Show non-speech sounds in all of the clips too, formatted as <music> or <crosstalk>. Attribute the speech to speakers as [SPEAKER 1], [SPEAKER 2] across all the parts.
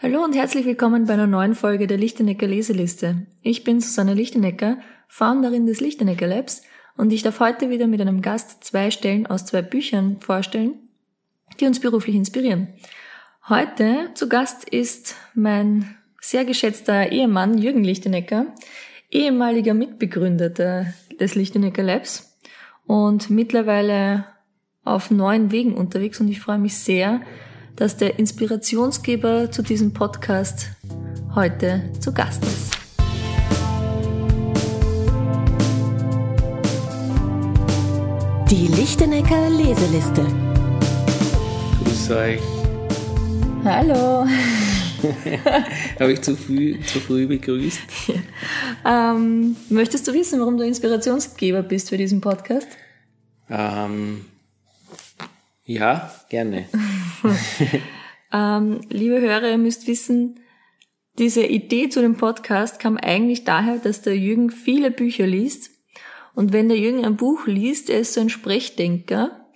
[SPEAKER 1] Hallo und herzlich willkommen bei einer neuen Folge der Lichtenecker Leseliste. Ich bin Susanne Lichtenecker, Founderin des Lichtenecker Labs und ich darf heute wieder mit einem Gast zwei Stellen aus zwei Büchern vorstellen, die uns beruflich inspirieren. Heute zu Gast ist mein sehr geschätzter Ehemann Jürgen Lichtenecker, ehemaliger Mitbegründer des Lichtenecker Labs und mittlerweile auf neuen Wegen unterwegs und ich freue mich sehr, dass der Inspirationsgeber zu diesem Podcast heute zu Gast ist.
[SPEAKER 2] Die Lichtenecker Leseliste.
[SPEAKER 3] Grüß euch.
[SPEAKER 1] Hallo. <laughs>
[SPEAKER 3] Habe ich zu früh, zu früh begrüßt?
[SPEAKER 1] Ja. <laughs> Ähm, möchtest du wissen, warum du Inspirationsgeber bist für diesen Podcast?
[SPEAKER 3] Ähm, ja, gerne. <laughs>
[SPEAKER 1] ähm, liebe Hörer, ihr müsst wissen, diese Idee zu dem Podcast kam eigentlich daher, dass der Jürgen viele Bücher liest. Und wenn der Jürgen ein Buch liest, er ist so ein Sprechdenker,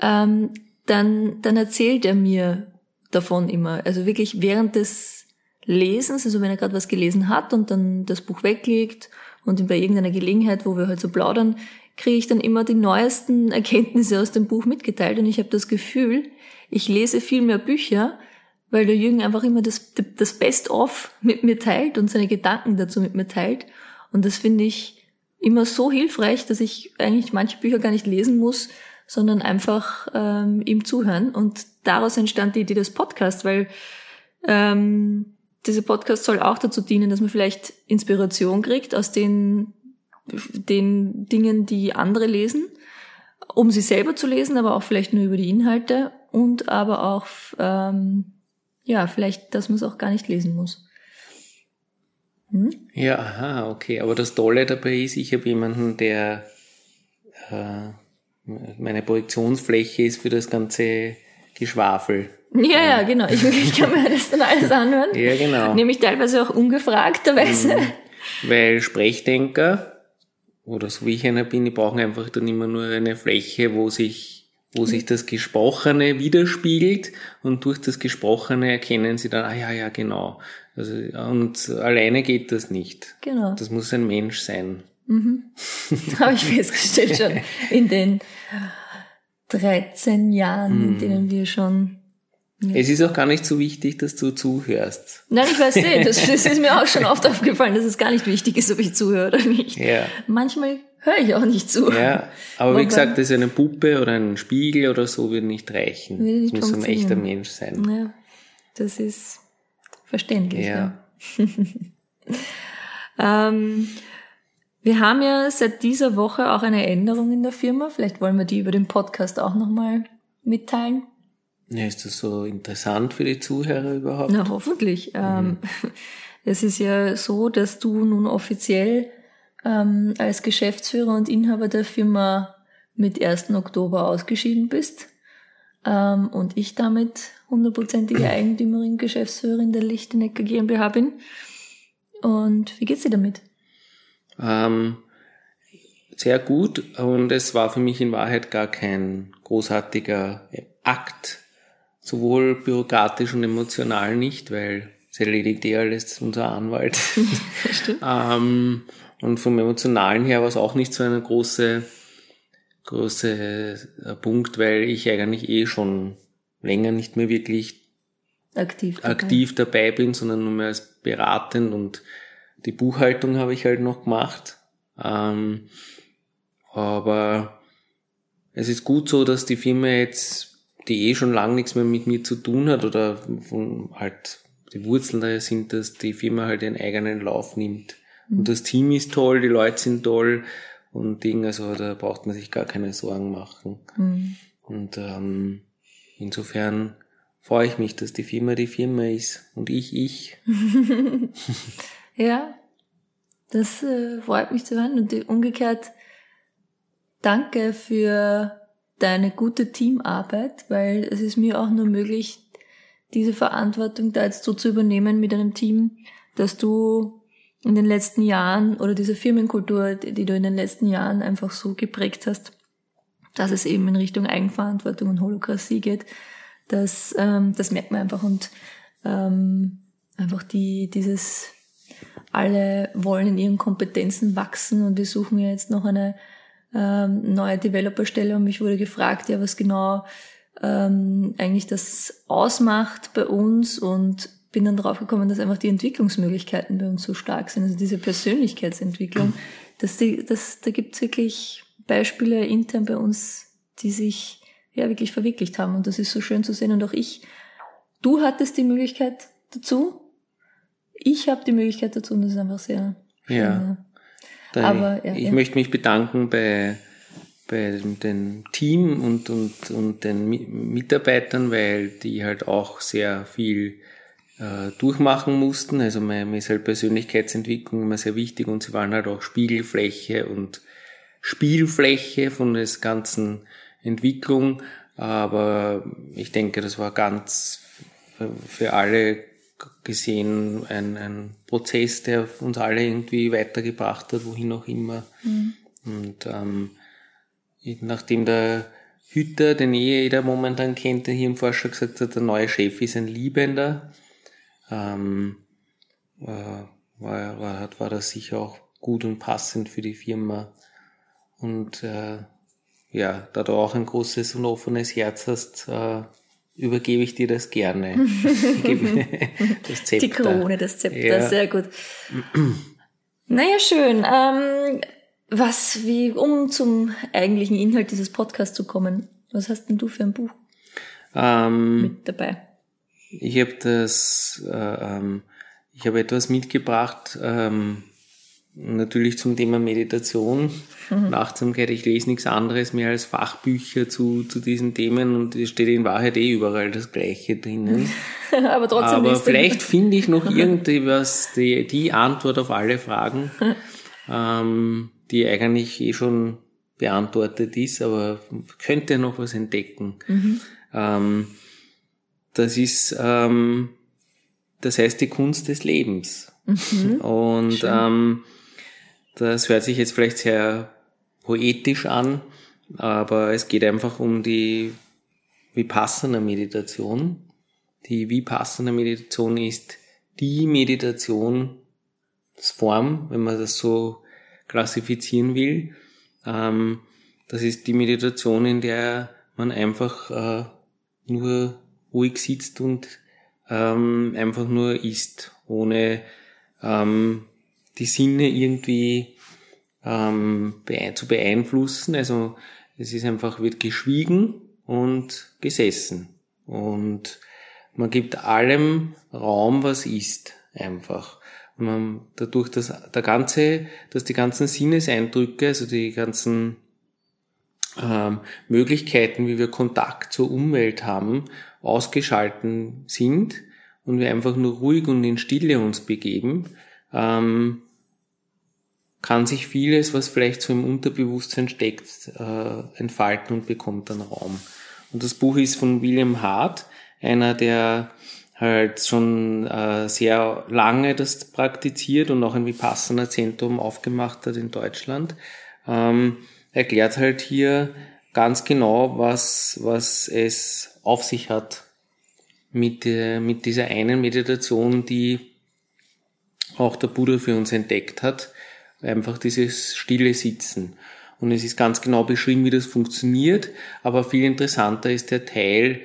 [SPEAKER 1] ähm, dann, dann erzählt er mir davon immer. Also wirklich während des Lesens, also wenn er gerade was gelesen hat und dann das Buch weglegt und bei irgendeiner Gelegenheit, wo wir halt so plaudern, kriege ich dann immer die neuesten Erkenntnisse aus dem Buch mitgeteilt und ich habe das Gefühl, ich lese viel mehr Bücher, weil der Jürgen einfach immer das, das Best-of mit mir teilt und seine Gedanken dazu mit mir teilt. Und das finde ich immer so hilfreich, dass ich eigentlich manche Bücher gar nicht lesen muss, sondern einfach ähm, ihm zuhören. Und daraus entstand die Idee des Podcasts, weil ähm, dieser Podcast soll auch dazu dienen, dass man vielleicht Inspiration kriegt aus den den Dingen, die andere lesen, um sie selber zu lesen, aber auch vielleicht nur über die Inhalte und aber auch, ähm, ja, vielleicht, dass man es auch gar nicht lesen muss.
[SPEAKER 3] Hm? Ja, aha, okay. Aber das Tolle dabei ist, ich habe jemanden, der äh, meine Projektionsfläche ist für das ganze Geschwafel.
[SPEAKER 1] Ja, ja, genau. Ich, ich kann mir das dann alles anhören.
[SPEAKER 3] ja, genau.
[SPEAKER 1] Nämlich teilweise auch ungefragterweise.
[SPEAKER 3] Mhm. Weil Sprechdenker oder so wie ich einer bin, die brauchen einfach dann immer nur eine Fläche, wo sich, wo sich das Gesprochene widerspiegelt und durch das Gesprochene erkennen sie dann, ah ja, ja, genau. Also, und alleine geht das nicht.
[SPEAKER 1] Genau.
[SPEAKER 3] Das muss ein Mensch sein.
[SPEAKER 1] Mhm. <laughs> Habe ich festgestellt schon in den 13 Jahren, in mhm. denen wir schon
[SPEAKER 3] ja. Es ist auch gar nicht so wichtig, dass du zuhörst.
[SPEAKER 1] Nein, ich weiß nicht. Das, das ist mir auch schon <laughs> oft aufgefallen, dass es gar nicht wichtig ist, ob ich zuhöre oder nicht.
[SPEAKER 3] Ja.
[SPEAKER 1] Manchmal höre ich auch nicht zu.
[SPEAKER 3] Ja, aber wie gesagt, das ist eine Puppe oder ein Spiegel oder so würde nicht reichen. Würde nicht muss ein echter Mensch sein.
[SPEAKER 1] Ja, das ist verständlich. Ja. ja. <laughs> ähm, wir haben ja seit dieser Woche auch eine Änderung in der Firma. Vielleicht wollen wir die über den Podcast auch nochmal mitteilen.
[SPEAKER 3] Ja, ist das so interessant für die Zuhörer überhaupt?
[SPEAKER 1] Na, hoffentlich. Mhm. Ähm, <laughs> es ist ja so, dass du nun offiziell ähm, als Geschäftsführer und Inhaber der Firma mit 1. Oktober ausgeschieden bist ähm, und ich damit hundertprozentige <clears throat> Eigentümerin, Geschäftsführerin der Lichtenecker GmbH bin. Und wie geht's dir damit?
[SPEAKER 3] Ähm, sehr gut und es war für mich in Wahrheit gar kein großartiger Akt, sowohl bürokratisch und emotional nicht, weil es erledigt eh alles unser Anwalt. <laughs> ähm, und vom emotionalen her war es auch nicht so eine große, große äh, Punkt, weil ich eigentlich eh schon länger nicht mehr wirklich
[SPEAKER 1] aktiv dabei,
[SPEAKER 3] aktiv dabei bin, sondern nur mehr als beratend und die Buchhaltung habe ich halt noch gemacht. Ähm, aber es ist gut so, dass die Firma jetzt die eh schon lange nichts mehr mit mir zu tun hat oder von halt die Wurzeln daher sind, dass die Firma halt ihren eigenen Lauf nimmt. Mhm. Und das Team ist toll, die Leute sind toll und Ding, also da braucht man sich gar keine Sorgen machen. Mhm. Und ähm, insofern freue ich mich, dass die Firma die Firma ist und ich ich. <laughs>
[SPEAKER 1] ja, das äh, freut mich zu hören und umgekehrt danke für deine gute Teamarbeit, weil es ist mir auch nur möglich, diese Verantwortung da jetzt so zu übernehmen mit einem Team, dass du in den letzten Jahren oder diese Firmenkultur, die du in den letzten Jahren einfach so geprägt hast, dass es eben in Richtung Eigenverantwortung und Holokratie geht, das, ähm, das merkt man einfach und ähm, einfach die, dieses, alle wollen in ihren Kompetenzen wachsen und die suchen ja jetzt noch eine ähm, neue Developerstelle und mich wurde gefragt, ja, was genau ähm, eigentlich das ausmacht bei uns und bin dann drauf gekommen, dass einfach die Entwicklungsmöglichkeiten bei uns so stark sind, also diese Persönlichkeitsentwicklung, dass die, dass, da gibt's wirklich Beispiele intern bei uns, die sich ja wirklich verwirklicht haben und das ist so schön zu sehen und auch ich, du hattest die Möglichkeit dazu, ich habe die Möglichkeit dazu und das ist einfach sehr
[SPEAKER 3] schön. Ja. Ja. Aber, ja, ich ja. möchte mich bedanken bei bei dem Team und, und, und den Mitarbeitern, weil die halt auch sehr viel äh, durchmachen mussten. Also mir, mir ist halt Persönlichkeitsentwicklung immer sehr wichtig und sie waren halt auch Spiegelfläche und Spielfläche von der ganzen Entwicklung. Aber ich denke, das war ganz für alle gesehen ein, ein Prozess, der uns alle irgendwie weitergebracht hat, wohin auch immer. Mhm. Und ähm, nachdem der Hütter, den eh jeder momentan kennt, der hier im Forscher gesagt hat, der neue Chef ist ein Liebender, ähm, war, war, war, war das sicher auch gut und passend für die Firma. Und äh, ja, da du auch ein großes und offenes Herz hast, äh, übergebe ich dir das gerne. <laughs>
[SPEAKER 1] das Zepter. Die Krone, das Zepter, ja. sehr gut. naja, schön. Ähm, was, wie, um zum eigentlichen Inhalt dieses Podcasts zu kommen, was hast denn du für ein Buch
[SPEAKER 3] ähm,
[SPEAKER 1] mit dabei?
[SPEAKER 3] Ich habe das, äh, ähm, ich habe etwas mitgebracht, ähm, natürlich zum Thema Meditation mhm. und Achtsamkeit. Ich lese nichts anderes mehr als Fachbücher zu, zu diesen Themen und es steht in Wahrheit eh überall das Gleiche drinnen. <laughs>
[SPEAKER 1] Aber trotzdem
[SPEAKER 3] Aber vielleicht finde ich noch <laughs> irgendwie was, die, die Antwort auf alle Fragen. <laughs> ähm, die eigentlich eh schon beantwortet ist, aber könnte noch was entdecken. Mhm. Ähm, das ist, ähm, das heißt die Kunst des Lebens. Mhm. Und ähm, das hört sich jetzt vielleicht sehr poetisch an, aber es geht einfach um die Vipassana Meditation. Die Vipassana Meditation ist die Meditationsform, wenn man das so klassifizieren will. Ähm, das ist die Meditation, in der man einfach äh, nur ruhig sitzt und ähm, einfach nur isst, ohne ähm, die Sinne irgendwie ähm, zu beeinflussen. Also es ist einfach, wird geschwiegen und gesessen. Und man gibt allem Raum, was ist, einfach man dadurch, dass der ganze, dass die ganzen Sinneseindrücke, also die ganzen ähm, Möglichkeiten, wie wir Kontakt zur Umwelt haben, ausgeschalten sind und wir einfach nur ruhig und in Stille uns begeben, ähm, kann sich vieles, was vielleicht so im Unterbewusstsein steckt, äh, entfalten und bekommt dann Raum. Und das Buch ist von William Hart, einer der halt schon äh, sehr lange das praktiziert und auch ein Vipassana-Zentrum aufgemacht hat in Deutschland, ähm, erklärt halt hier ganz genau, was, was es auf sich hat mit, der, mit dieser einen Meditation, die auch der Buddha für uns entdeckt hat. Einfach dieses stille Sitzen. Und es ist ganz genau beschrieben, wie das funktioniert, aber viel interessanter ist der Teil,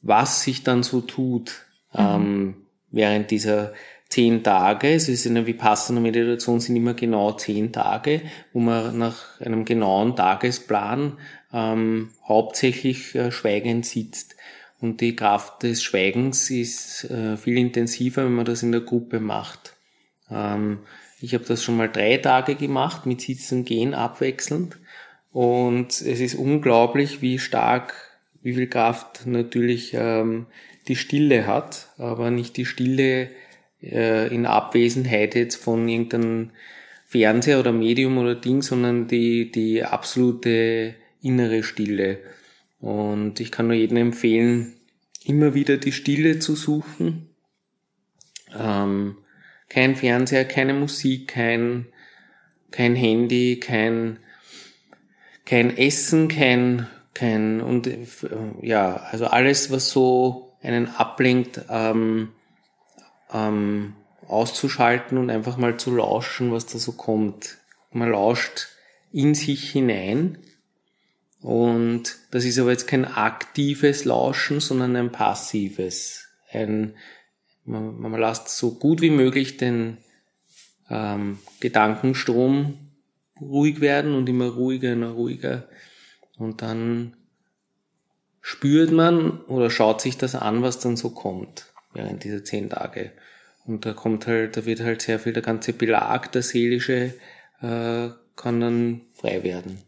[SPEAKER 3] was sich dann so tut mhm. ähm, während dieser zehn Tage. Es ist in der Vipassana-Meditation sind immer genau zehn Tage, wo man nach einem genauen Tagesplan ähm, hauptsächlich äh, schweigend sitzt. Und die Kraft des Schweigens ist äh, viel intensiver, wenn man das in der Gruppe macht. Ähm, ich habe das schon mal drei Tage gemacht, mit Sitzen Gehen abwechselnd. Und es ist unglaublich, wie stark, wie viel Kraft natürlich ähm, die Stille hat, aber nicht die Stille äh, in Abwesenheit jetzt von irgendeinem Fernseher oder Medium oder Ding, sondern die, die absolute innere Stille. Und ich kann nur jedem empfehlen, immer wieder die Stille zu suchen. Ähm, kein Fernseher, keine Musik, kein, kein Handy, kein, kein Essen, kein, kein, und, äh, ja, also alles, was so einen ablenkt, ähm, ähm, auszuschalten und einfach mal zu lauschen, was da so kommt. Man lauscht in sich hinein und das ist aber jetzt kein aktives Lauschen, sondern ein passives. Ein, man, man lässt so gut wie möglich den ähm, Gedankenstrom ruhig werden und immer ruhiger, immer ruhiger. Und dann spürt man oder schaut sich das an, was dann so kommt während dieser zehn Tage. Und da kommt halt, da wird halt sehr viel, der ganze Belag, der seelische, äh, kann dann frei werden.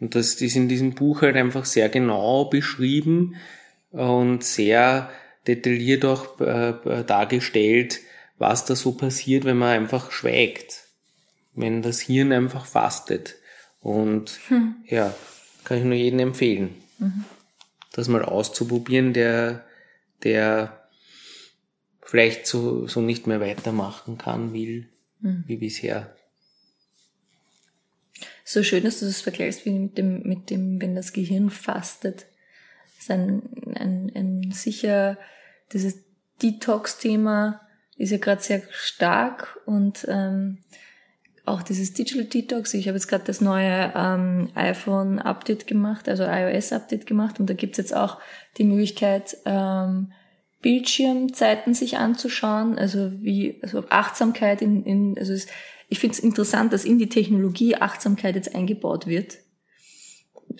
[SPEAKER 3] Und das ist in diesem Buch halt einfach sehr genau beschrieben und sehr detailliert auch äh, dargestellt, was da so passiert, wenn man einfach schweigt. Wenn das Hirn einfach fastet. Und hm. ja, kann ich nur jedem empfehlen, mhm. das mal auszuprobieren, der, der vielleicht so, so nicht mehr weitermachen kann, will, mhm. wie bisher.
[SPEAKER 1] So schön, dass du das vergleichst wie mit dem, mit dem, wenn das Gehirn fastet. Das ist ein, ein, ein sicher, dieses Detox-Thema ist ja gerade sehr stark und ähm, auch dieses Digital Detox. Ich habe jetzt gerade das neue ähm, iPhone-Update gemacht, also iOS-Update gemacht und da gibt's jetzt auch die Möglichkeit, ähm, Bildschirmzeiten sich anzuschauen, also wie also Achtsamkeit in, in also es, ich finde es interessant, dass in die Technologie Achtsamkeit jetzt eingebaut wird,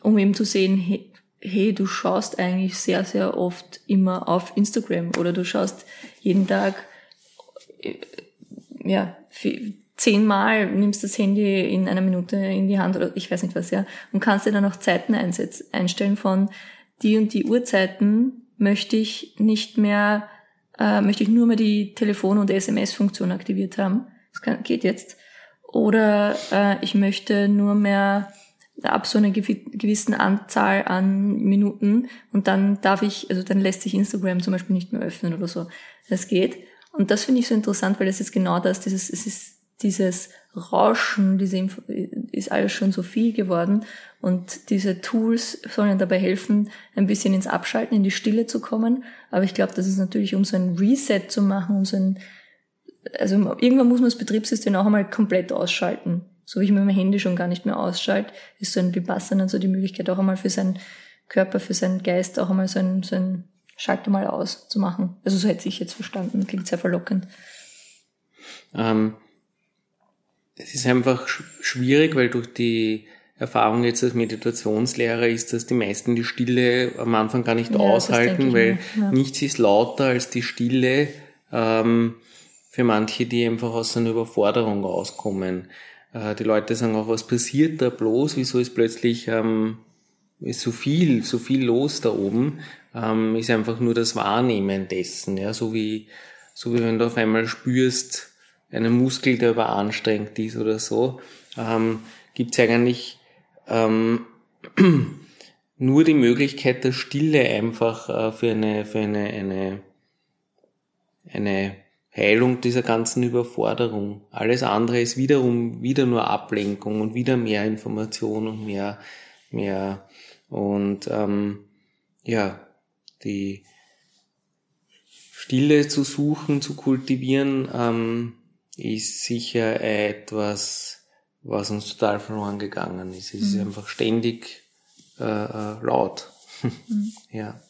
[SPEAKER 1] um eben zu sehen, hey, hey, du schaust eigentlich sehr, sehr oft immer auf Instagram oder du schaust jeden Tag, äh, ja, zehnmal nimmst das Handy in einer Minute in die Hand oder ich weiß nicht was, ja, und kannst dir dann auch Zeiten einstellen von die und die Uhrzeiten möchte ich nicht mehr, äh, möchte ich nur mehr die Telefon- und SMS-Funktion aktiviert haben. Das kann, geht jetzt. Oder äh, ich möchte nur mehr ab so einer gewissen Anzahl an Minuten und dann darf ich, also dann lässt sich Instagram zum Beispiel nicht mehr öffnen oder so. Das geht. Und das finde ich so interessant, weil das ist genau das, dieses, es ist dieses Rauschen, diese Info ist alles schon so viel geworden und diese Tools sollen dabei helfen, ein bisschen ins Abschalten, in die Stille zu kommen. Aber ich glaube, das ist natürlich, um so ein Reset zu machen, um so ein also irgendwann muss man das Betriebssystem auch einmal komplett ausschalten. So wie ich mit meinem Handy schon gar nicht mehr ausschalte, ist so ein Vipassana so die Möglichkeit auch einmal für seinen Körper, für seinen Geist auch einmal so ein, so ein Schalter mal aus zu machen. Also so hätte ich jetzt verstanden. Klingt sehr verlockend.
[SPEAKER 3] Ähm, es ist einfach schwierig, weil durch die Erfahrung jetzt als Meditationslehrer ist, dass die meisten die Stille am Anfang gar nicht ja, aushalten, weil ja. nichts ist lauter als die Stille. Ähm, für manche, die einfach aus einer Überforderung rauskommen. Äh, die Leute sagen auch, was passiert da bloß? Wieso ist plötzlich ähm, ist so viel, so viel los da oben? Ähm, ist einfach nur das Wahrnehmen dessen, ja, so wie so wie wenn du auf einmal spürst einen Muskel, der überanstrengt ist oder so, ähm, gibt es eigentlich ähm, <clears throat> nur die Möglichkeit der Stille einfach äh, für eine für eine eine eine Heilung dieser ganzen Überforderung. Alles andere ist wiederum wieder nur Ablenkung und wieder mehr Information und mehr, mehr und ähm, ja, die Stille zu suchen, zu kultivieren, ähm, ist sicher etwas, was uns total verloren gegangen ist. Es mhm. ist einfach ständig äh, äh laut. <laughs> Mhm. ja.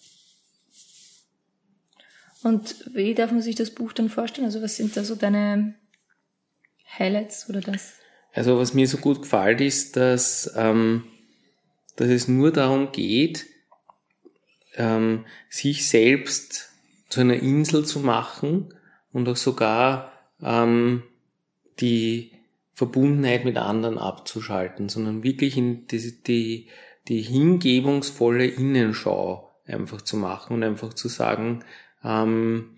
[SPEAKER 1] Und wie darf man sich das Buch dann vorstellen? Also was sind da so deine Highlights oder das?
[SPEAKER 3] Also was mir so gut gefällt ist, dass, ähm, dass es nur darum geht, ähm, sich selbst zu einer Insel zu machen und auch sogar ähm, die Verbundenheit mit anderen abzuschalten, sondern wirklich in die, die, die hingebungsvolle Innenschau einfach zu machen und einfach zu sagen, ähm,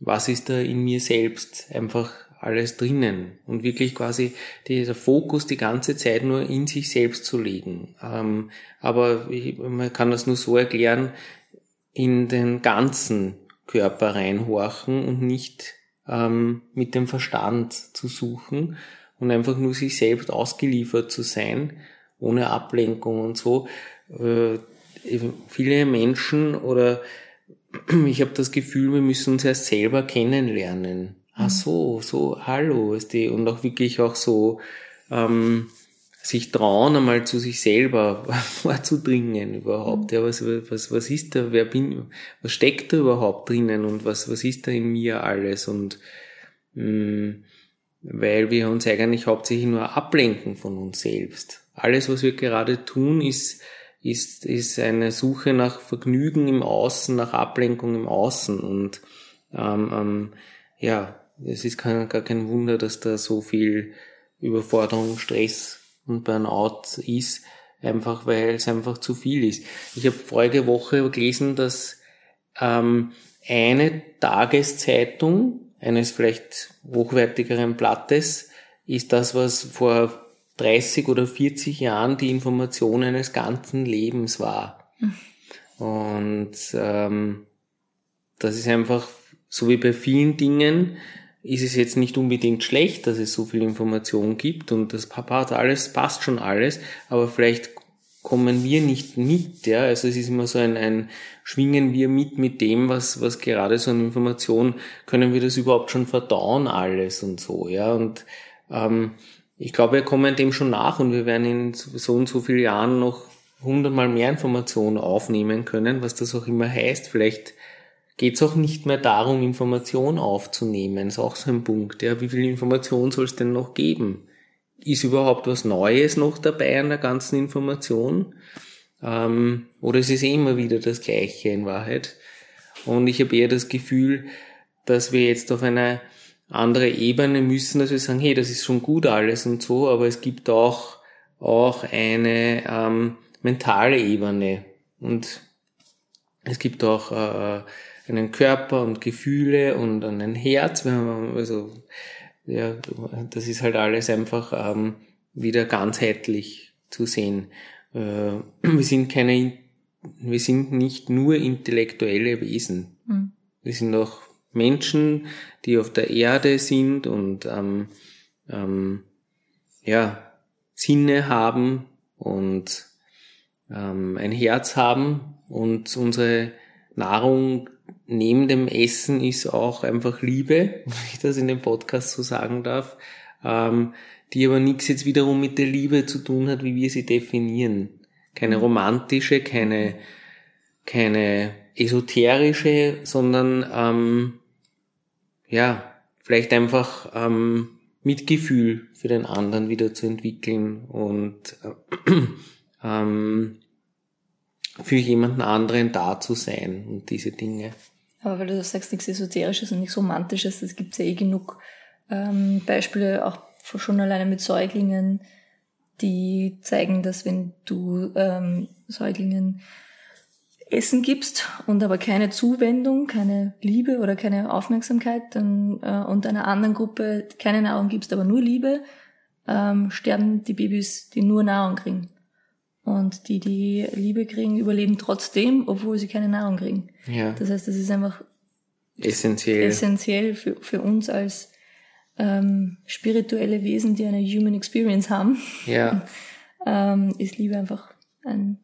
[SPEAKER 3] was ist da in mir selbst einfach alles drinnen und wirklich quasi dieser Fokus die ganze Zeit nur in sich selbst zu legen. Ähm, aber ich, man kann das nur so erklären, in den ganzen Körper reinhorchen und nicht ähm, mit dem Verstand zu suchen und einfach nur sich selbst ausgeliefert zu sein, ohne Ablenkung und so. Äh, viele Menschen oder ich habe das Gefühl, wir müssen uns erst selber kennenlernen. ah so, so, hallo, ist die, und auch wirklich auch so, ähm, sich trauen, einmal zu sich selber <laughs> vorzudringen überhaupt. Ja, was, was, was ist da, wer bin, was steckt da überhaupt drinnen und was, was ist da in mir alles und, mh, mm, weil wir uns eigentlich hauptsächlich nur ablenken von uns selbst. Alles, was wir gerade tun, ist, ist, ist eine Suche nach Vergnügen im Außen, nach Ablenkung im Außen und, ähm, ähm, ja, es ist kein, gar kein Wunder, dass da so viel Überforderung, Stress und Burnout ist, einfach weil es einfach zu viel ist. Ich habe vorige Woche gelesen, dass ähm, eine Tageszeitung eines vielleicht hochwertigeren Blattes ist das, was vor 30 oder 40 Jahren die Information eines ganzen Lebens war. Mhm. Und ähm, das ist einfach so wie bei vielen Dingen, ist es jetzt nicht unbedingt schlecht, dass es so viel Information gibt und das Papa alles, passt schon alles, aber vielleicht kommen wir nicht mit, ja, also es ist immer so ein, ein schwingen wir mit mit dem, was, was gerade so eine Information, können wir das überhaupt schon verdauen alles und so, ja, und ähm, ich glaube, wir kommen dem schon nach und wir werden in so und so vielen Jahren noch hundertmal mehr Informationen aufnehmen können, was das auch immer heißt, vielleicht geht es auch nicht mehr darum, Information aufzunehmen. Das ist auch so ein Punkt. Ja, wie viel Information soll es denn noch geben? Ist überhaupt was Neues noch dabei an der ganzen Information? Ähm, oder ist es immer wieder das Gleiche in Wahrheit? Und ich habe eher das Gefühl, dass wir jetzt auf eine andere Ebene müssen, dass wir sagen, hey, das ist schon gut alles und so, aber es gibt auch, auch eine ähm, mentale Ebene und es gibt auch äh, einen Körper und Gefühle und ein Herz. Also, ja, das ist halt alles einfach ähm, wieder ganzheitlich zu sehen. Äh, wir sind keine, wir sind nicht nur intellektuelle Wesen. Mhm. Wir sind auch Menschen, die auf der Erde sind und ähm, ähm, ja, Sinne haben und ähm, ein Herz haben und unsere Nahrung neben dem Essen ist auch einfach Liebe, <laughs> wenn ich das in dem Podcast so sagen darf, ähm, die aber nichts jetzt wiederum mit der Liebe zu tun hat, wie wir sie definieren. Keine romantische, keine, keine esoterische, sondern ähm, ja, vielleicht einfach ähm, Mitgefühl für den anderen wieder zu entwickeln und äh, <clears throat> ähm, für jemanden anderen da zu sein und diese Dinge.
[SPEAKER 1] Aber weil du sagst, nichts Esoterisches und nichts Romantisches, es gibt ja eh genug ähm, Beispiele, auch schon alleine mit Säuglingen, die zeigen, dass wenn du ähm, Säuglingen Essen gibst und aber keine Zuwendung, keine Liebe oder keine Aufmerksamkeit dann, äh, und einer anderen Gruppe keine Nahrung gibst, aber nur Liebe, ähm, sterben die Babys, die nur Nahrung kriegen. Und die, die Liebe kriegen, überleben trotzdem, obwohl sie keine Nahrung kriegen. Ja. Das heißt, das ist einfach
[SPEAKER 3] essentiell,
[SPEAKER 1] essentiell für, für uns als ähm, spirituelle Wesen, die eine Human Experience haben. Ja. <laughs> ähm, ist Liebe einfach ein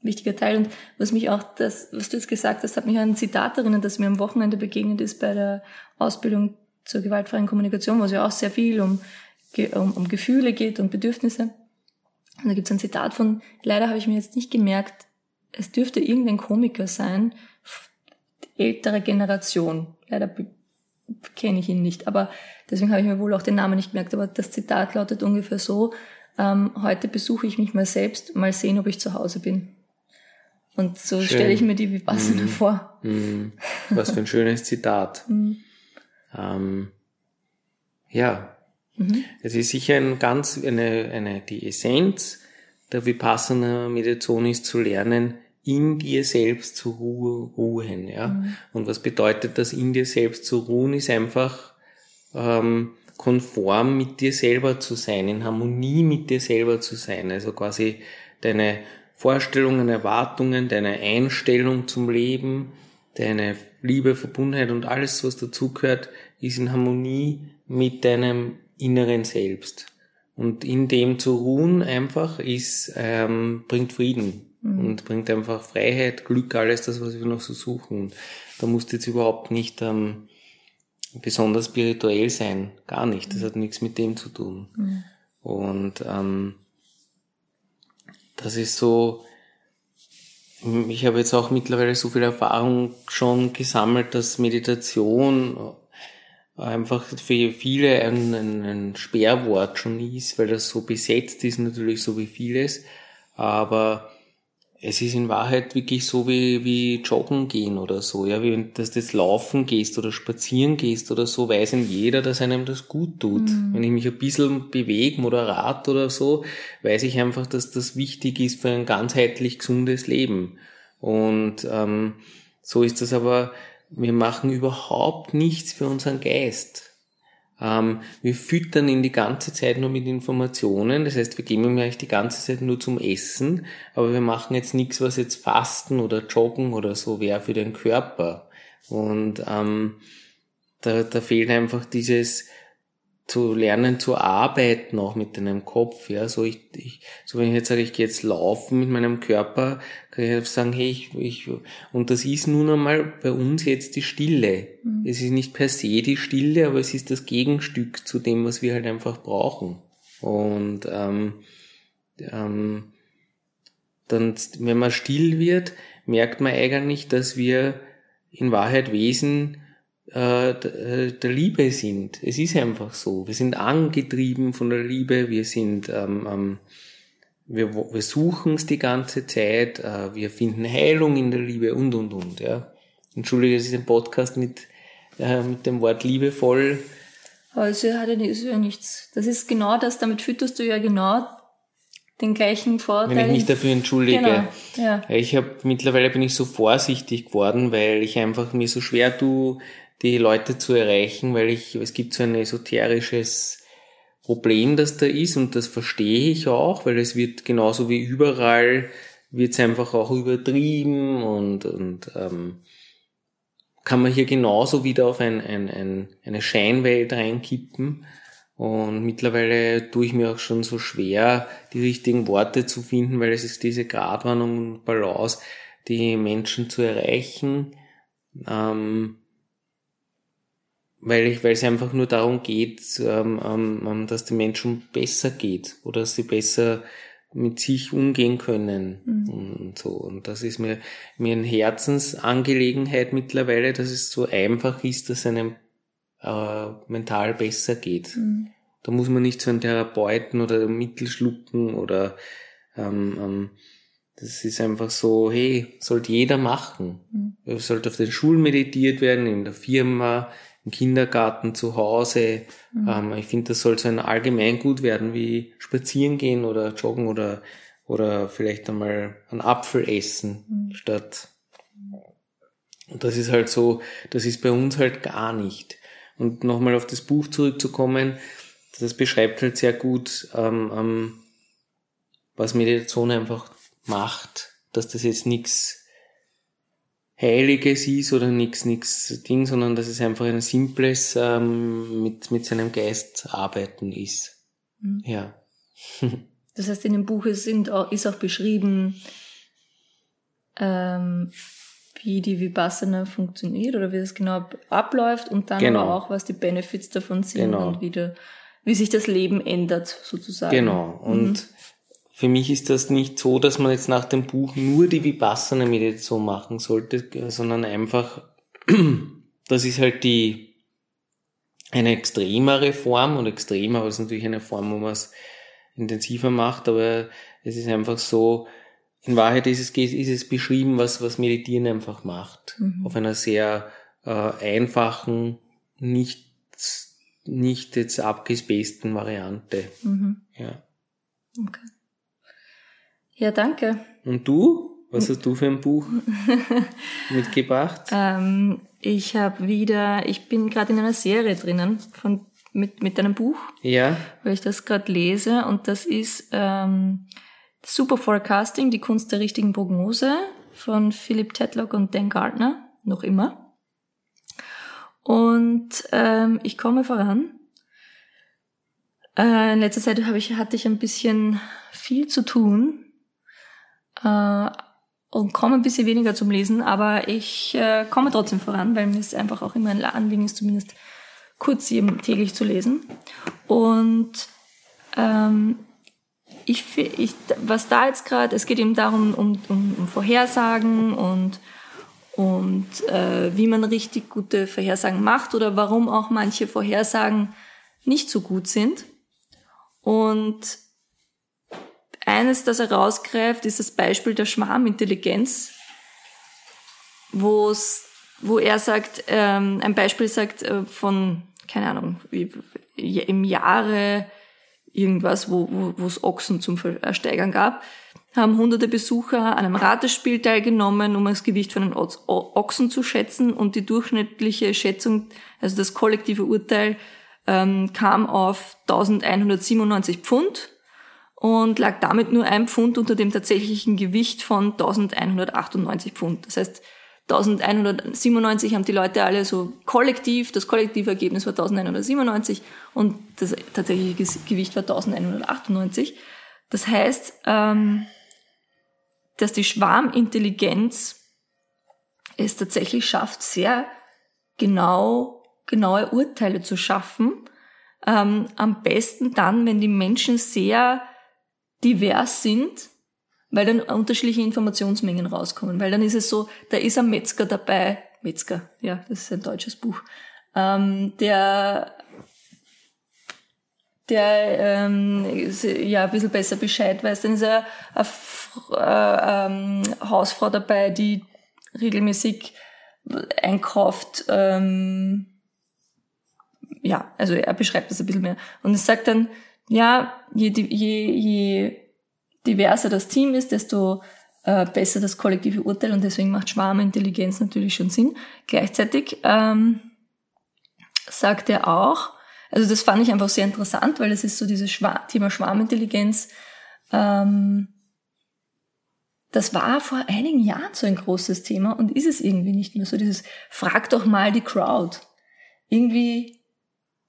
[SPEAKER 1] wichtiger Teil. Und was mich auch, das, was du jetzt gesagt hast, hat mich an ein Zitat erinnert, das mir am Wochenende begegnet ist bei der Ausbildung zur gewaltfreien Kommunikation, wo es ja auch sehr viel um, um, um Gefühle geht und Bedürfnisse. Und da gibt es ein Zitat von, leider habe ich mir jetzt nicht gemerkt, es dürfte irgendein Komiker sein, ältere Generation. Leider kenne ich ihn nicht, aber deswegen habe ich mir wohl auch den Namen nicht gemerkt. Aber das Zitat lautet ungefähr so, ähm, heute besuche ich mich mal selbst, mal sehen, ob ich zu Hause bin. Und so stelle ich mir die Vipassana mm. vor.
[SPEAKER 3] Mm. Was für ein schönes Zitat. <laughs> Mm. Ähm, ja, Mhm. Es ist sicher ein ganz, eine, eine, die Essenz der Vipassana-Meditation ist zu lernen, in dir selbst zu ruhen, ja. Mhm. Und was bedeutet das, in dir selbst zu ruhen, ist einfach, ähm, konform mit dir selber zu sein, in Harmonie mit dir selber zu sein, also quasi deine Vorstellungen, Erwartungen, deine Einstellung zum Leben, deine Liebe, Verbundenheit und alles, was dazugehört, ist in Harmonie mit deinem inneren Selbst. Und in dem zu ruhen einfach ist, ähm, bringt Frieden mhm. und bringt einfach Freiheit, Glück, alles das, was wir noch so suchen. Da musst du jetzt überhaupt nicht ähm, besonders spirituell sein. Gar nicht. Das hat nichts mit dem zu tun.
[SPEAKER 1] Mhm.
[SPEAKER 3] Und ähm, das ist so, ich habe jetzt auch mittlerweile so viel Erfahrung schon gesammelt, dass Meditation einfach für viele ein, ein, ein Sperrwort schon ist, weil das so besetzt ist, natürlich so wie vieles. Aber es ist in Wahrheit wirklich so wie, wie joggen gehen oder so, ja, wie wenn du das laufen gehst oder spazieren gehst oder so, weiß in jeder, dass einem das gut tut. Mhm. Wenn ich mich ein bisschen bewege, moderat oder so, weiß ich einfach, dass das wichtig ist für ein ganzheitlich gesundes Leben. Und ähm, so ist das aber, wir machen überhaupt nichts für unseren Geist. Ähm, wir füttern ihn die ganze Zeit nur mit Informationen. Das heißt, wir geben ihm eigentlich die ganze Zeit nur zum Essen, aber wir machen jetzt nichts, was jetzt Fasten oder Joggen oder so wäre für den Körper. Und ähm, da, da fehlt einfach dieses zu lernen zu arbeiten auch mit deinem Kopf, ja, so ich, ich so wenn ich jetzt sage, ich gehe jetzt laufen mit meinem Körper, kann ich sagen, hey, ich, ich und das ist nun einmal bei uns jetzt die Stille. Mhm. Es ist nicht per se die Stille, aber es ist das Gegenstück zu dem, was wir halt einfach brauchen. Und ähm, ähm, dann, wenn man still wird, merkt man eigentlich, dass wir in Wahrheit Wesen äh, äh, der Liebe sind. Es ist einfach so. Wir sind angetrieben von der Liebe, wir sind, ähm, ähm, wir, wir suchen es die ganze Zeit, äh, wir finden Heilung in der Liebe und und und. Ja. Entschuldige, das ist ein Podcast mit, äh, mit dem Wort liebevoll.
[SPEAKER 1] Also hat ja nichts. Das ist genau das, damit fütterst du ja genau den gleichen Vorteil.
[SPEAKER 3] Wenn ich mich dafür entschuldige. Genau, ja. Ich habe mittlerweile bin ich so vorsichtig geworden, weil ich einfach mir so schwer tue, die Leute zu erreichen, weil ich, es gibt so ein esoterisches Problem, das da ist und das verstehe ich auch, weil es wird genauso wie überall, wird es einfach auch übertrieben und, und ähm, kann man hier genauso wieder auf ein, ein, ein, eine Scheinwelt reinkippen. Und mittlerweile tue ich mir auch schon so schwer, die richtigen Worte zu finden, weil es ist diese Gratwanderung und Balance, die Menschen zu erreichen. Ähm, weil ich, weil es einfach nur darum geht, ähm, ähm, ähm, dass den Menschen besser geht oder dass sie besser mit sich umgehen können mhm. und so. Und das ist mir, mir eine Herzensangelegenheit mittlerweile, dass es so einfach ist, dass einem äh, mental besser geht. Mhm. Da muss man nicht so einen Therapeuten oder Mittel schlucken oder ähm, ähm, das ist einfach so, hey, sollte jeder machen. Mhm. Sollte auf den Schulen meditiert werden, in der Firma, im Kindergarten, zu Hause. Mhm. Ähm, ich finde, das soll so ein Allgemeingut werden wie spazieren gehen oder joggen oder, oder vielleicht einmal einen Apfel essen mhm. statt. Und das ist halt so, das ist bei uns halt gar nicht. Und nochmal auf das Buch zurückzukommen, das beschreibt halt sehr gut, ähm, ähm, was Meditation einfach macht, dass das jetzt nichts Heiliges ist oder nichts nix Ding, sondern dass es einfach ein simples ähm, mit, mit seinem Geist arbeiten ist. Mhm. Ja. <laughs>
[SPEAKER 1] das heißt, in dem Buch ist, sind auch, ist auch beschrieben, ähm, wie die Vipassana funktioniert oder wie das genau abläuft und dann genau. aber auch, was die Benefits davon sind genau. und wie, der, wie sich das Leben ändert, sozusagen.
[SPEAKER 3] Genau. Und mhm für mich ist das nicht so, dass man jetzt nach dem Buch nur die Vipassana-Meditation machen sollte, sondern einfach, <clears throat> das ist halt die, eine extremere Form und extremer ist natürlich eine Form, wo man es intensiver macht, aber es ist einfach so, in Wahrheit ist es, ist es beschrieben, was, was Meditieren einfach macht. Mhm. Auf einer sehr äh, einfachen, nicht, nicht jetzt abgespaceden Variante. Mhm. Ja.
[SPEAKER 1] Okay. Ja, danke.
[SPEAKER 3] Und du? Was hast du für ein Buch <laughs> mitgebracht?
[SPEAKER 1] Ähm, ich habe wieder, ich bin gerade in einer Serie drinnen von mit mit einem Buch.
[SPEAKER 3] Ja.
[SPEAKER 1] Weil ich das gerade lese und das ist ähm, Super Forecasting, die Kunst der richtigen Prognose von Philip Tetlock und Dan Gardner, noch immer. Und ähm, ich komme voran. Äh, in letzter Zeit habe ich, hatte ich ein bisschen viel zu tun äh, und komme ein bisschen weniger zum Lesen, aber ich äh, komme trotzdem voran, weil mir es einfach auch immer ein Anliegen ist, zumindest kurz jedem täglich zu lesen. Und ähm, ich, ich, was da jetzt gerade, es geht eben darum, um, um, um Vorhersagen und, und äh, wie man richtig gute Vorhersagen macht oder warum auch manche Vorhersagen nicht so gut sind. Und eines, das er rausgreift, ist das Beispiel der Schwarmintelligenz, wo er sagt, ähm, ein Beispiel sagt äh, von, keine Ahnung, im Jahre irgendwas, wo, wo, wo es Ochsen zum Ersteigern gab, haben hunderte Besucher an einem Ratespiel teilgenommen, um das Gewicht von den Ochsen zu schätzen. Und die durchschnittliche Schätzung, also das kollektive Urteil, ähm, kam auf 1197 Pfund und lag damit nur ein Pfund unter dem tatsächlichen Gewicht von 1198 Pfund. Das heißt, 1197 haben die Leute alle so kollektiv, das kollektive Ergebnis war 1197 und das tatsächliche Gewicht war 1198. Das heißt, ähm, dass die Schwarmintelligenz es tatsächlich schafft, sehr genau, genaue Urteile zu schaffen. Ähm, am besten dann, wenn die Menschen sehr divers sind weil dann unterschiedliche Informationsmengen rauskommen. Weil dann ist es so, da ist ein Metzger dabei, Metzger, ja, das ist ein deutsches Buch, ähm, der der ähm, ja ein bisschen besser Bescheid weiß. Dann ist er eine, eine, äh, ähm, Hausfrau dabei, die regelmäßig einkauft. Ähm, ja, also er beschreibt das ein bisschen mehr. Und es sagt dann, ja, je, je, je diverser das Team ist, desto äh, besser das kollektive Urteil und deswegen macht Schwarmintelligenz natürlich schon Sinn. Gleichzeitig ähm, sagt er auch, also das fand ich einfach sehr interessant, weil es ist so dieses Schwa Thema Schwarmintelligenz, ähm, das war vor einigen Jahren so ein großes Thema und ist es irgendwie nicht mehr so. Dieses Frag doch mal die Crowd. Irgendwie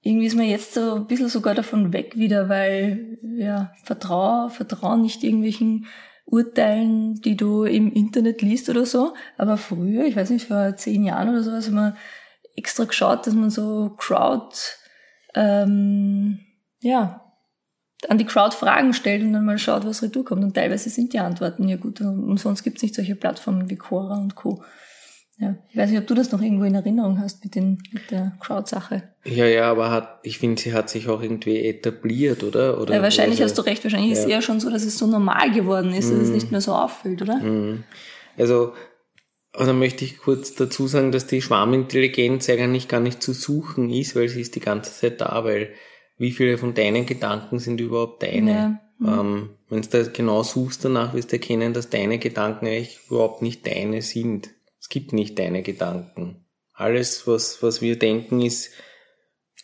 [SPEAKER 1] irgendwie ist man jetzt so ein bisschen sogar davon weg wieder, weil, ja, vertrau, vertrau nicht irgendwelchen Urteilen, die du im Internet liest oder so. Aber früher, ich weiß nicht, vor zehn Jahren oder so, haben wir extra geschaut, dass man so Crowd, ähm, ja, an die Crowd Fragen stellt und dann mal schaut, was retour kommt. Und teilweise sind die Antworten ja gut. Und sonst gibt es nicht solche Plattformen wie Quora und Co. Ja, ich weiß nicht, ob du das noch irgendwo in Erinnerung hast mit, den, mit der Crowd-Sache.
[SPEAKER 3] Ja, ja, aber hat, ich finde, sie hat sich auch irgendwie etabliert, oder? oder
[SPEAKER 1] ja, wahrscheinlich also, hast du recht. Wahrscheinlich ja. ist es eher schon so, dass es so normal geworden ist, mm. dass es mhm. nicht mehr so auffällt, oder?
[SPEAKER 3] Mm. Also, also möchte ich kurz dazu sagen, dass die Schwarmintelligenz eigentlich gar nicht zu suchen ist, weil sie ist die ganze Zeit da, weil wie viele von deinen Gedanken sind überhaupt deine? Ja. Mhm. Ähm, Wenn du da genau suchst danach, wirst du erkennen, dass deine Gedanken eigentlich überhaupt nicht deine sind gibt nicht deine Gedanken. Alles, was, was wir denken, ist,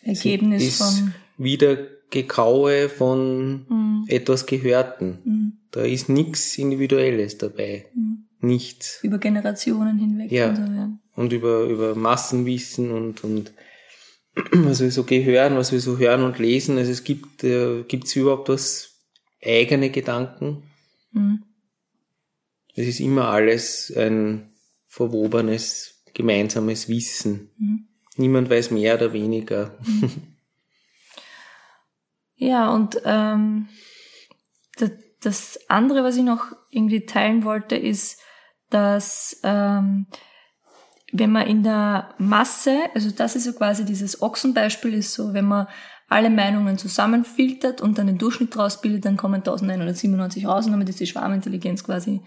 [SPEAKER 1] Ergebnis
[SPEAKER 3] ist
[SPEAKER 1] von
[SPEAKER 3] wieder Gekaue von mhm. etwas Gehörten. Mhm. Da ist nichts Individuelles dabei. Mhm. Nichts.
[SPEAKER 1] Über Generationen hinweg.
[SPEAKER 3] Ja. Und, so, ja. und über, über Massenwissen und, und <clears throat> was wir so gehören, was wir so hören und lesen. Also es gibt, äh, gibt's überhaupt was eigene Gedanken? Mhm. Es ist immer alles ein verwobenes, gemeinsames Wissen. Mhm. Niemand weiß mehr oder weniger.
[SPEAKER 1] Ja, und ähm, das, andere, was ich noch irgendwie teilen wollte, ist, dass ähm, wenn man in der Masse, also das ist so quasi dieses Ochsenbeispiel, ist so, wenn man alle Meinungen zusammenfiltert und dann den Durchschnitt rausbildet, dann kommen 1197 raus und damit ist die Schwarmintelligenz quasi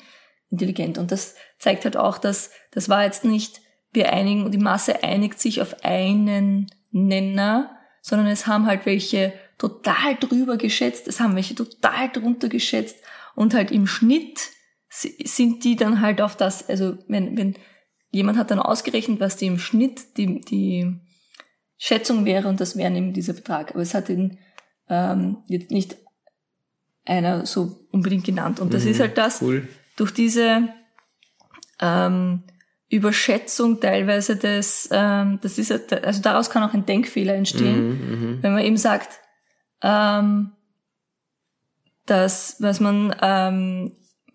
[SPEAKER 1] intelligent. Und das zeigt halt auch, dass das war jetzt nicht, wir einigen und die Masse einigt sich auf einen Nenner, sondern es haben halt welche total drüber geschätzt, es haben welche total drunter geschätzt und halt im Schnitt sind die dann halt auf das, also wenn, wenn jemand hat dann ausgerechnet, was die im Schnitt die, die Schätzung wäre und das wäre eben dieser Betrag. Aber es hat ihn ähm, jetzt nicht einer so unbedingt genannt. Und das mhm, ist halt das, cool durch diese ähm, Überschätzung teilweise des, ähm, das ist, also daraus kann auch ein Denkfehler entstehen, mhm, mhm, wenn man eben sagt, ähm, dass, was man ähm,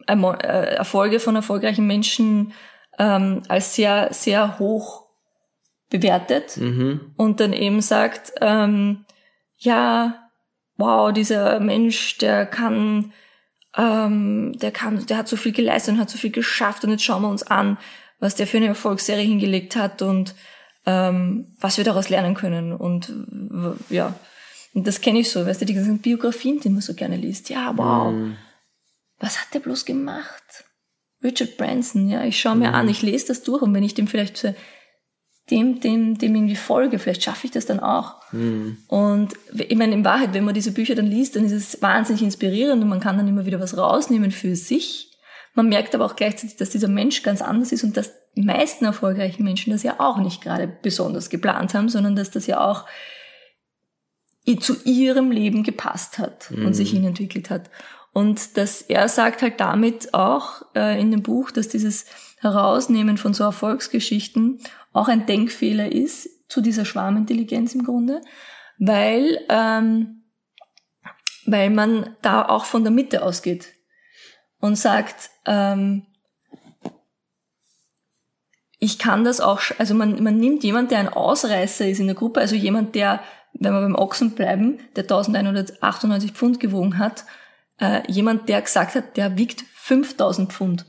[SPEAKER 1] äh, Erfolge von erfolgreichen Menschen ähm, als sehr, sehr hoch bewertet
[SPEAKER 3] Mhm.
[SPEAKER 1] und dann eben sagt, ähm, ja, wow, dieser Mensch, der kann, ähm, der kann, der hat so viel geleistet und hat so viel geschafft und jetzt schauen wir uns an, was der für eine Erfolgsserie hingelegt hat und ähm, was wir daraus lernen können und ja. Und das kenne ich so, weißt du, die ganzen Biografien, die man so gerne liest. Ja, wow,
[SPEAKER 3] Mhm.
[SPEAKER 1] was hat der bloß gemacht? Richard Branson, ja, ich schaue mir an, ich lese das durch und wenn ich dem vielleicht dem, dem, dem irgendwie folge, vielleicht schaffe ich das dann auch. Und ich meine, in Wahrheit, wenn man diese Bücher dann liest, dann ist es wahnsinnig inspirierend und man kann dann immer wieder was rausnehmen für sich. Man merkt aber auch gleichzeitig, dass dieser Mensch ganz anders ist und dass die meisten erfolgreichen Menschen das ja auch nicht gerade besonders geplant haben, sondern dass das ja auch zu ihrem Leben gepasst hat und sich hin entwickelt hat. Und dass er sagt halt damit auch äh, in dem Buch, dass dieses Herausnehmen von so Erfolgsgeschichten auch ein Denkfehler ist zu dieser Schwarmintelligenz im Grunde, weil ähm, weil man da auch von der Mitte ausgeht und sagt, ähm, ich kann das auch, also man, man nimmt jemand, der ein Ausreißer ist in der Gruppe, also jemand, der, wenn wir beim Ochsen bleiben, der 1198 Pfund gewogen hat, äh, jemand, der gesagt hat, der wiegt 5000 Pfund.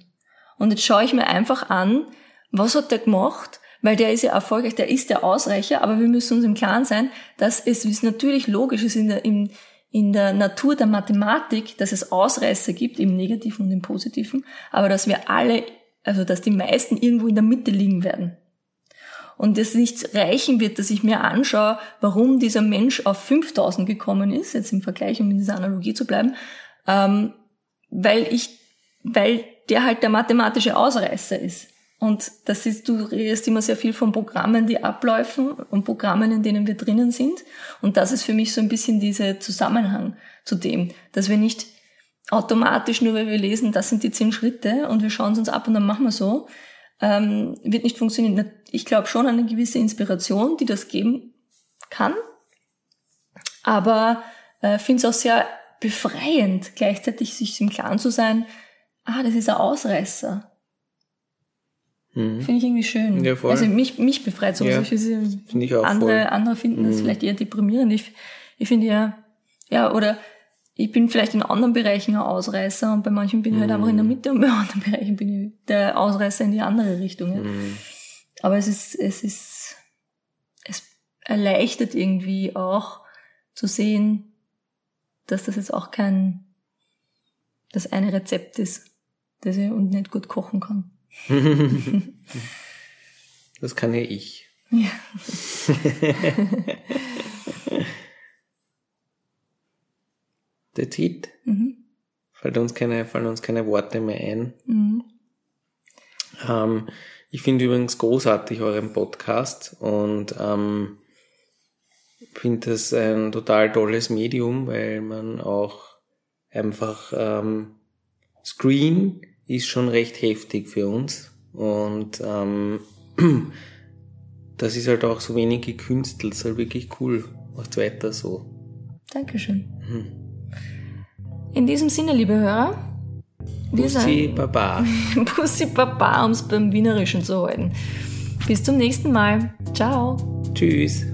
[SPEAKER 1] Und jetzt schaue ich mir einfach an, was hat der gemacht, weil der ist ja erfolgreich, der ist der Ausreicher, aber wir müssen uns im Klaren sein, dass es ist natürlich logisch ist in der, in, in der Natur der Mathematik, dass es Ausreißer gibt, im Negativen und im Positiven, aber dass wir alle, also dass die meisten irgendwo in der Mitte liegen werden. Und es nicht reichen wird, dass ich mir anschaue, warum dieser Mensch auf 5000 gekommen ist, jetzt im Vergleich, um in dieser Analogie zu bleiben, ähm, weil ich, weil der halt der mathematische Ausreißer ist. Und das ist, du redest immer sehr viel von Programmen, die abläufen und Programmen, in denen wir drinnen sind. Und das ist für mich so ein bisschen dieser Zusammenhang zu dem, dass wir nicht automatisch, nur weil wir lesen, das sind die zehn Schritte und wir schauen es uns ab und dann machen wir so, ähm, wird nicht funktionieren. Ich glaube schon an eine gewisse Inspiration, die das geben kann. Aber äh, finde es auch sehr befreiend, gleichzeitig sich im Klaren zu sein, ah, das ist ein Ausreißer.
[SPEAKER 3] Mhm.
[SPEAKER 1] Finde ich irgendwie schön.
[SPEAKER 3] Ja, voll.
[SPEAKER 1] Also mich, mich befreit sowas.
[SPEAKER 3] Ja,
[SPEAKER 1] Ich
[SPEAKER 3] finde, ich auch
[SPEAKER 1] andere,
[SPEAKER 3] voll.
[SPEAKER 1] andere finden das
[SPEAKER 3] Mhm.
[SPEAKER 1] vielleicht eher deprimierend. Ich, ich finde ja, ja, oder ich bin vielleicht in anderen Bereichen ein Ausreißer und bei manchen bin ich halt einfach in der
[SPEAKER 3] Mhm.
[SPEAKER 1] Mitte und bei <laughs> anderen Bereichen bin ich der Ausreißer in die andere Richtung. Ja.
[SPEAKER 3] Mhm.
[SPEAKER 1] Aber es ist, es ist, es erleichtert irgendwie auch zu sehen, dass das jetzt auch kein, das eine Rezept ist, das ich und nicht gut kochen kann. <laughs>
[SPEAKER 3] Das kann ja ich.
[SPEAKER 1] Ja. <laughs>
[SPEAKER 3] That's it.
[SPEAKER 1] Mhm.
[SPEAKER 3] Fallen uns keine, fallen uns keine Worte mehr ein.
[SPEAKER 1] Mhm.
[SPEAKER 3] Ähm, ich finde übrigens großartig euren Podcast und ähm, finde das ein total tolles Medium, weil man auch einfach ähm, Screen ist schon recht heftig für uns und ähm, <clears throat> das ist halt auch so wenig gekünstelt, ist halt wirklich cool. Macht weiter so.
[SPEAKER 1] Dankeschön.
[SPEAKER 3] Mhm.
[SPEAKER 1] In diesem Sinne, liebe Hörer, wir
[SPEAKER 3] Bussi, Baba.
[SPEAKER 1] sagen <laughs> Bussi Baba, um es beim Wienerischen zu halten. Bis zum nächsten Mal. Ciao.
[SPEAKER 3] Tschüss.